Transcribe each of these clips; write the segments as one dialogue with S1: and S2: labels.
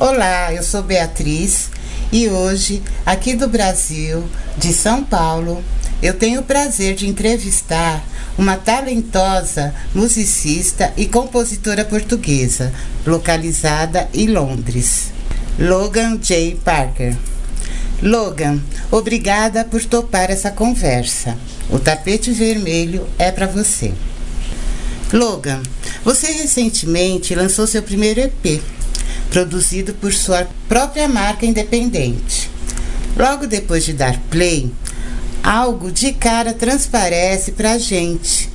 S1: Olá, eu sou Beatriz e hoje, aqui do Brasil, de São Paulo, eu tenho o prazer de entrevistar uma talentosa musicista e compositora portuguesa, localizada em Londres, Logan J. Parker. Logan, obrigada por topar essa conversa. O tapete vermelho é para você. Logan, você recentemente lançou seu primeiro EP, produzido por sua própria marca independente. Logo depois de dar play, algo de cara transparece para a gente.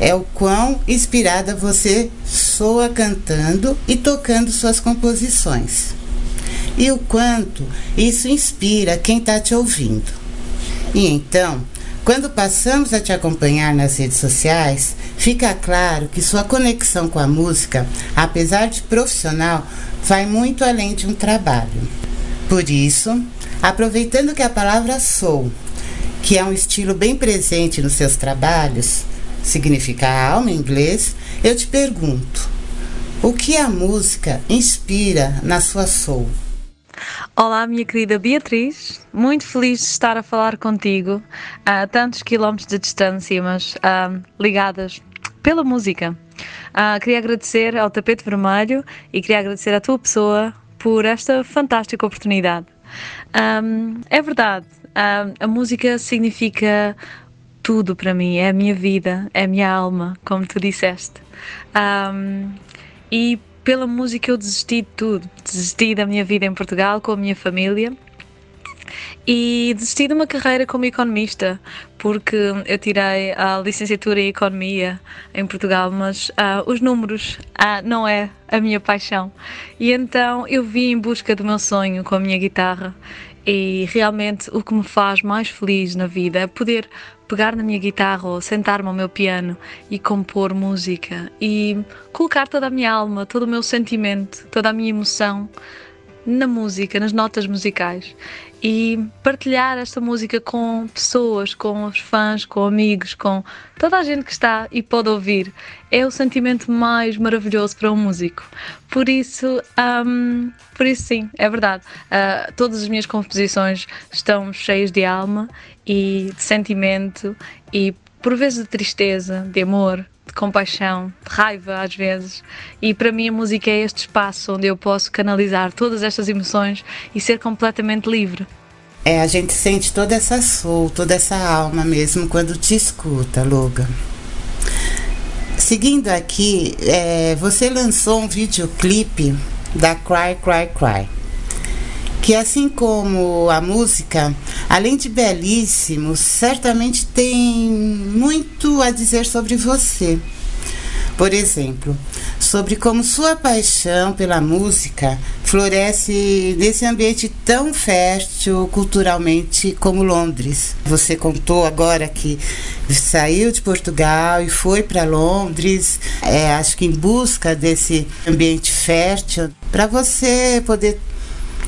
S1: É o quão inspirada você soa cantando e tocando suas composições. E o quanto isso inspira quem está te ouvindo. E então, quando passamos a te acompanhar nas redes sociais, fica claro que sua conexão com a música, apesar de profissional, vai muito além de um trabalho. Por isso, aproveitando que a palavra soul, que é um estilo bem presente nos seus trabalhos, significa alma em inglês, eu te pergunto: o que a música inspira na sua soul?
S2: Olá, minha querida Beatriz, muito feliz de estar a falar contigo a tantos quilómetros de distância, mas uh, ligadas pela música. Uh, queria agradecer ao Tapete Vermelho e queria agradecer à tua pessoa por esta fantástica oportunidade. Um, é verdade, um, a música significa tudo para mim, é a minha vida, é a minha alma, como tu disseste. Um, e pela música eu desisti de tudo. Desisti da minha vida em Portugal com a minha família e desisti de uma carreira como economista, porque eu tirei a licenciatura em Economia em Portugal, mas uh, os números uh, não é a minha paixão. E então eu vim em busca do meu sonho com a minha guitarra e realmente o que me faz mais feliz na vida é poder pegar na minha guitarra ou sentar-me ao meu piano e compor música e colocar toda a minha alma, todo o meu sentimento, toda a minha emoção na música, nas notas musicais e partilhar esta música com pessoas, com os fãs, com amigos, com toda a gente que está e pode ouvir. É o sentimento mais maravilhoso para um músico. Por isso, um, por isso sim, é verdade. Uh, todas as minhas composições estão cheias de alma e de sentimento e por vezes de tristeza, de amor, de compaixão, de raiva às vezes. E para mim a música é este espaço onde eu posso canalizar todas estas emoções e ser completamente livre.
S1: É, a gente sente toda essa soul, toda essa alma mesmo quando te escuta, Logan. Seguindo aqui, é, você lançou um videoclipe da Cry Cry Cry que assim como a música, além de belíssimo, certamente tem muito a dizer sobre você. Por exemplo, sobre como sua paixão pela música floresce nesse ambiente tão fértil culturalmente como Londres. Você contou agora que saiu de Portugal e foi para Londres, é, acho que em busca desse ambiente fértil, para você poder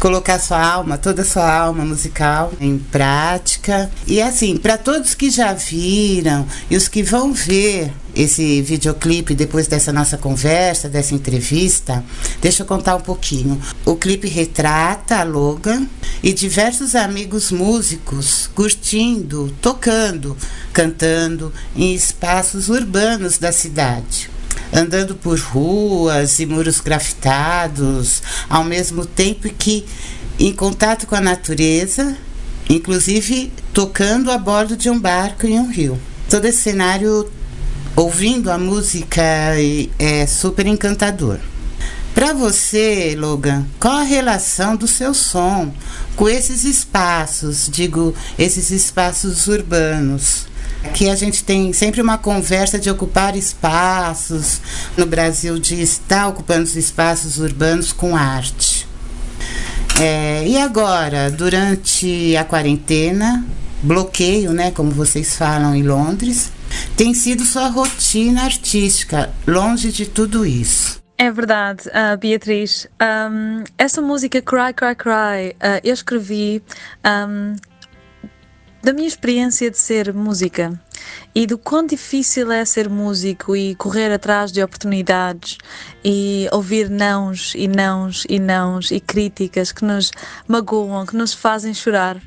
S1: colocar sua alma, toda sua alma musical em prática. E assim, para todos que já viram e os que vão ver esse videoclipe depois dessa nossa conversa, dessa entrevista, deixa eu contar um pouquinho. O clipe retrata a Logan e diversos amigos músicos curtindo, tocando, cantando em espaços urbanos da cidade andando por ruas e muros grafitados, ao mesmo tempo que em contato com a natureza, inclusive tocando a bordo de um barco em um rio. Todo esse cenário, ouvindo a música, é super encantador. Para você, Logan, qual a relação do seu som com esses espaços, digo, esses espaços urbanos? Aqui a gente tem sempre uma conversa de ocupar espaços. No Brasil, de estar ocupando os espaços urbanos com arte. É, e agora, durante a quarentena, bloqueio, né, como vocês falam em Londres, tem sido sua rotina artística, longe de tudo isso.
S2: É verdade, uh, Beatriz. Um, essa música Cry, Cry, Cry, uh, eu escrevi um, da minha experiência de ser música e do quão difícil é ser músico e correr atrás de oportunidades e ouvir nãos e nãos e nãos e críticas que nos magoam, que nos fazem chorar.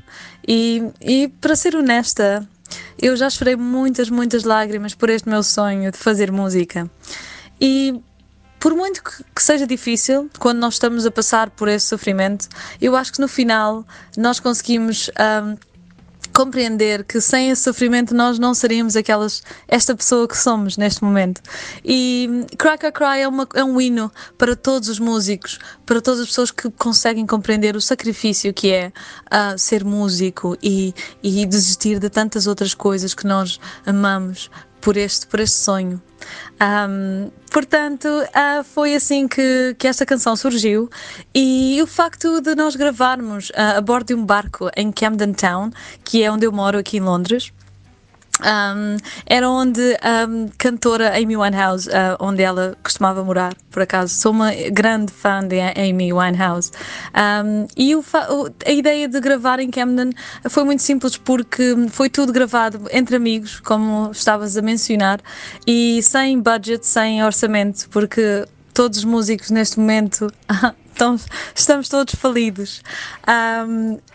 S2: E, e para ser honesta, eu já chorei muitas, muitas lágrimas por este meu sonho de fazer música. E por muito que seja difícil, quando nós estamos a passar por esse sofrimento, eu acho que no final nós conseguimos um, compreender que sem esse sofrimento nós não seríamos aquelas, esta pessoa que somos neste momento. E Cry Cry Cry é, uma, é um hino para todos os músicos, para todas as pessoas que conseguem compreender o sacrifício que é uh, ser músico e, e desistir de tantas outras coisas que nós amamos por este, por este sonho. Um, portanto, uh, foi assim que, que esta canção surgiu e o facto de nós gravarmos uh, a bordo de um barco em Camden Town, que é onde eu moro aqui em Londres, um, era onde a um, cantora Amy Winehouse, uh, onde ela costumava morar, por acaso. Sou uma grande fã de Amy Winehouse. Um, e o a ideia de gravar em Camden foi muito simples porque foi tudo gravado entre amigos, como estavas a mencionar, e sem budget, sem orçamento, porque todos os músicos neste momento. Então, estamos todos falidos.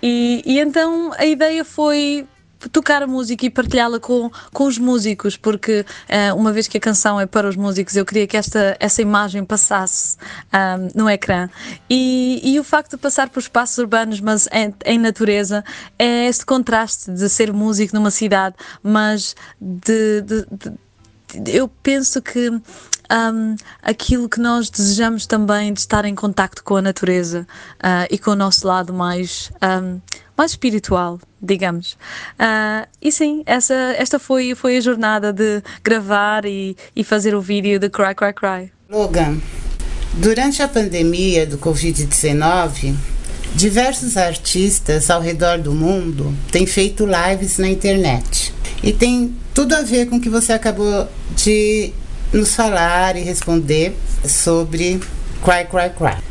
S2: E, e, então a ideia foi tocar a música e partilhá-la com, com os músicos, porque uh, uma vez que a canção é para os músicos, eu queria que esta, essa imagem passasse um, no ecrã. E, e o facto de passar por espaços urbanos, mas em, em, natureza, é este contraste de ser músico numa cidade, mas de, de, de eu penso que um, aquilo que nós desejamos também de estar em contacto com a natureza uh, e com o nosso lado mais um, mais espiritual, digamos. Uh, e sim, essa, esta foi, foi a jornada de gravar e, e fazer o vídeo de Cry Cry Cry.
S1: Logan, durante a pandemia do Covid-19, diversos artistas ao redor do mundo têm feito lives na internet. E tem tudo a ver com o que você acabou de nos falar e responder sobre Cry Cry Cry.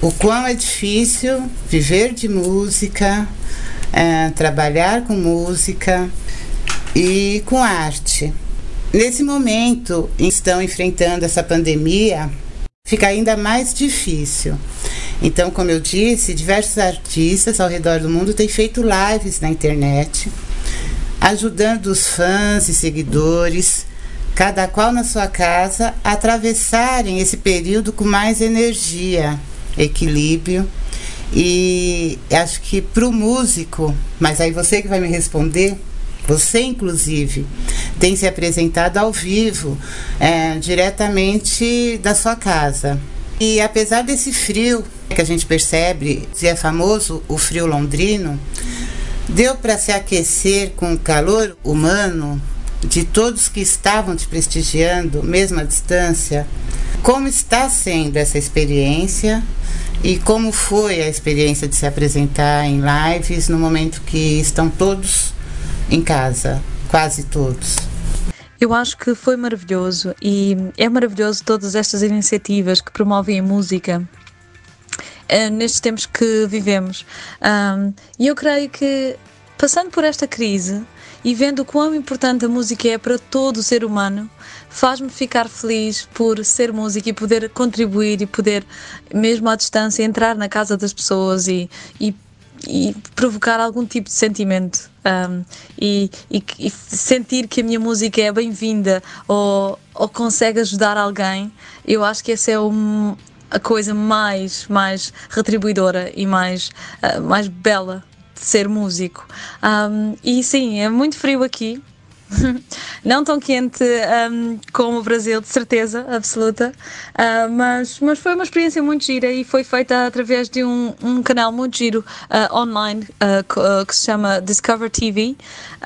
S1: O quão é difícil viver de música, é, trabalhar com música e com arte. Nesse momento, estão enfrentando essa pandemia, fica ainda mais difícil. Então, como eu disse, diversos artistas ao redor do mundo têm feito lives na internet, ajudando os fãs e seguidores, cada qual na sua casa, a atravessarem esse período com mais energia, equilíbrio e acho que para o músico, mas aí você que vai me responder, você inclusive tem se apresentado ao vivo, é, diretamente da sua casa. E apesar desse frio que a gente percebe, se é famoso o frio londrino, deu para se aquecer com o calor humano de todos que estavam te prestigiando, mesmo à distância. Como está sendo essa experiência? E como foi a experiência de se apresentar em lives no momento que estão todos em casa, quase todos?
S2: Eu acho que foi maravilhoso e é maravilhoso todas estas iniciativas que promovem a música uh, nestes tempos que vivemos. Um, e eu creio que, passando por esta crise, e vendo quão importante a música é para todo o ser humano, faz-me ficar feliz por ser música e poder contribuir e poder, mesmo à distância, entrar na casa das pessoas e, e, e provocar algum tipo de sentimento um, e, e, sentir que a minha música é bem-vinda ou, ou consegue ajudar alguém. Eu acho que essa é um, a coisa mais, mais retribuidora e mais, uh, mais bela ser músico. Um, e sim, é muito frio aqui. não tão quente um, como o Brasil, de certeza absoluta, uh, mas, mas foi uma experiência muito gira e foi feita através de um, um canal muito giro uh, online uh, que se chama Discover TV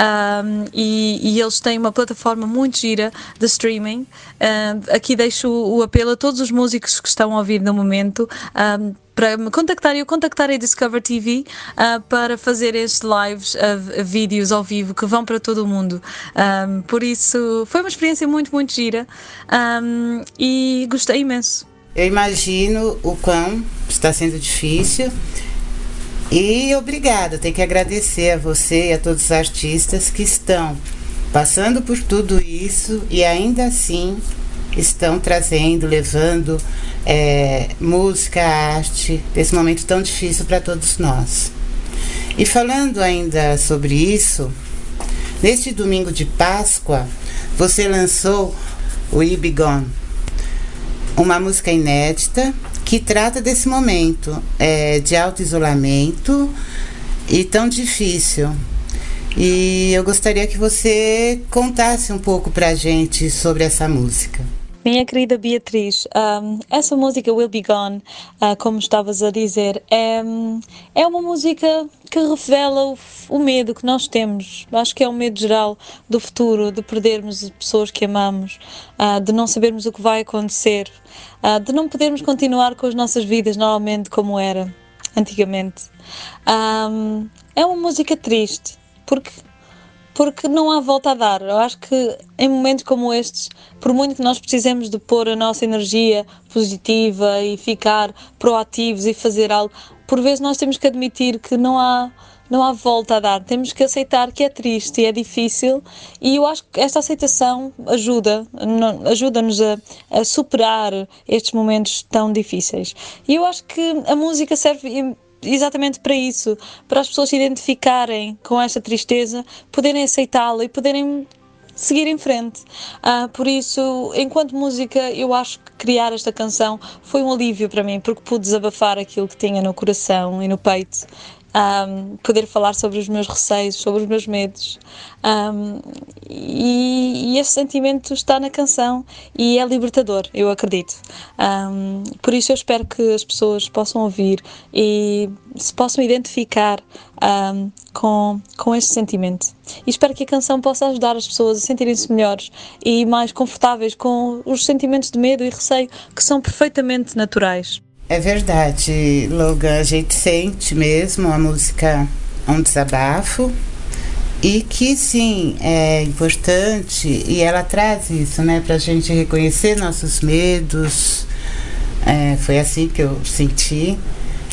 S2: um, e, e, eles têm uma plataforma muito gira de streaming. aqui deixo o, apelo a todos os músicos que estão a ouvir no momento. Um, para me contactar. Eu contactarei a Discover TV uh, para fazer estes lives, uh, vídeos ao vivo que vão para todo o mundo. Um, por isso, foi uma experiência muito, muito gira um, e gostei imenso.
S1: Eu imagino o quão está sendo difícil. E obrigada, tenho que agradecer a você e a todos os artistas que estão passando por tudo isso e ainda assim estão trazendo, levando é, música, arte, nesse momento tão difícil para todos nós. E falando ainda sobre isso, neste domingo de Páscoa, você lançou o Ibigon, uma música inédita que trata desse momento é, de auto-isolamento e tão difícil. E eu gostaria que você contasse um pouco pra gente sobre essa música.
S2: Minha querida Beatriz, um, essa música Will Be Gone, uh, como estavas a dizer, é, é uma música que revela o, o, medo que nós temos. Acho que é um medo geral do futuro, de perdermos as pessoas que amamos, uh, de não sabermos o que vai acontecer, uh, de não podermos continuar com as nossas vidas normalmente como era antigamente. Um, é uma música triste, porque porque não há volta a dar. Eu acho que em momentos como estes, por muito que nós precisemos de pôr a nossa energia positiva e ficar proativos e fazer algo, por vezes nós temos que admitir que não há não há volta a dar. Temos que aceitar que é triste e é difícil e eu acho que esta aceitação ajuda, ajuda-nos a, a superar estes momentos tão difíceis. E eu acho que a música serve exatamente para isso, para as pessoas se identificarem com esta tristeza, poderem aceitá-la e poderem seguir em frente. Uh, por isso, enquanto música, eu acho que criar esta canção foi um alívio para mim, porque pude desabafar aquilo que tinha no coração e no peito um, poder falar sobre os meus receios, sobre os meus medos. Um, e, e, esse sentimento está na canção e é libertador, eu acredito. Um, por isso eu espero que as pessoas possam ouvir e se possam identificar com, com este sentimento. E espero que a canção possa ajudar as pessoas a sentirem-se melhores e mais confortáveis com os sentimentos de medo e receio que são perfeitamente naturais.
S1: É verdade, Logan. A gente sente mesmo a música um desabafo e que sim é importante e ela traz isso, né, para a gente reconhecer nossos medos. É, foi assim que eu senti.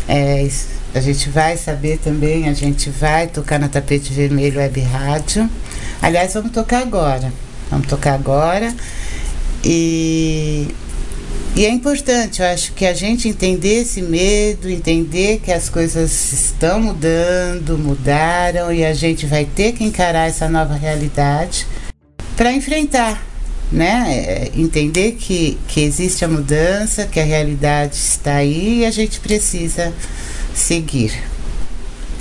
S1: É, a gente vai saber também, a gente vai tocar na Tapete Vermelho Web Rádio. Aliás, vamos tocar agora. Vamos tocar agora. E e é importante, eu acho que a gente entender esse medo, entender que as coisas estão mudando, mudaram e a gente vai ter que encarar essa nova realidade para enfrentar, né? É, entender que, que existe a mudança, que a realidade está aí e a gente precisa seguir.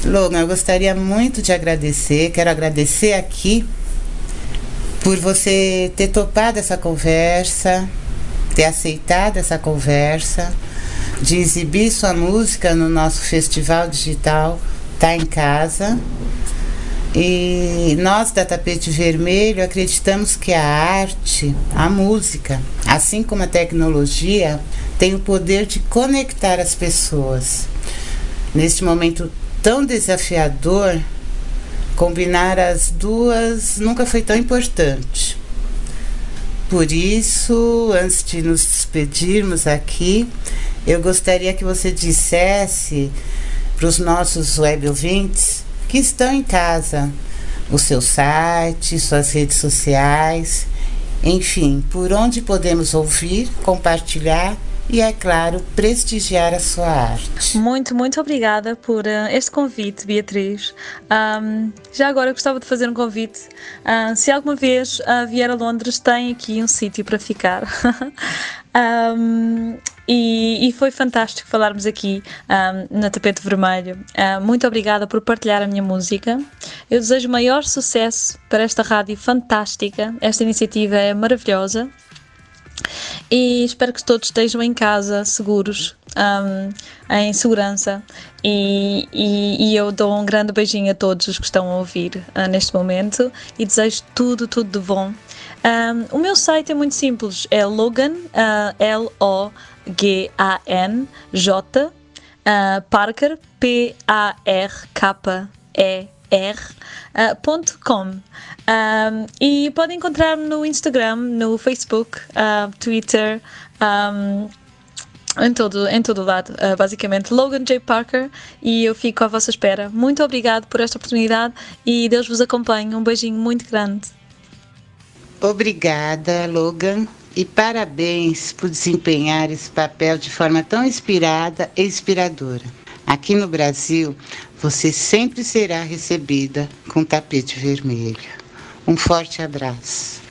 S1: Logan, eu gostaria muito de agradecer, quero agradecer aqui por você ter topado essa conversa, ter aceitado essa conversa, de exibir sua música no nosso festival digital Tá em Casa. E nós da Tapete Vermelho acreditamos que a arte, a música, assim como a tecnologia, tem o poder de conectar as pessoas. Neste momento tão desafiador, combinar as duas nunca foi tão importante. Por isso, antes de nos despedirmos aqui, eu gostaria que você dissesse para os nossos web ouvintes que estão em casa o seu site, suas redes sociais, enfim, por onde podemos ouvir, compartilhar e, é claro, prestigiar a sua arte.
S2: Muito, muito obrigada por uh, este convite, Beatriz. Um, já agora gostava de fazer um convite. Uh, se alguma vez uh, vier a Londres, tem aqui um sítio para ficar. um, e, e, foi fantástico falarmos aqui um, na Tapete Vermelho. Uh, muito obrigada por partilhar a minha música. Eu desejo maior sucesso para esta rádio fantástica. Esta iniciativa é maravilhosa. E espero que todos estejam em casa, seguros, um, em segurança. E, e, e, eu dou um grande beijinho a todos os que estão a ouvir uh, neste momento e desejo tudo, tudo de bom. Um, o meu site é muito simples, é Logan, uh, L-O-G-A-N-J, uh, Parker, P-A-R-K-E r.com. Uh, um, e podem encontrar-me no Instagram, no Facebook, uh, Twitter, um, em todo, em todo lado, uh, basicamente. Logan J. Parker e eu fico à vossa espera. Muito obrigado por esta oportunidade e Deus vos acompanhe. Um beijinho muito grande.
S1: Obrigada, Logan, e parabéns por desempenhar esse papel de forma tão inspirada e inspiradora. Aqui no Brasil, você sempre será recebida com tapete vermelho. Um forte abraço.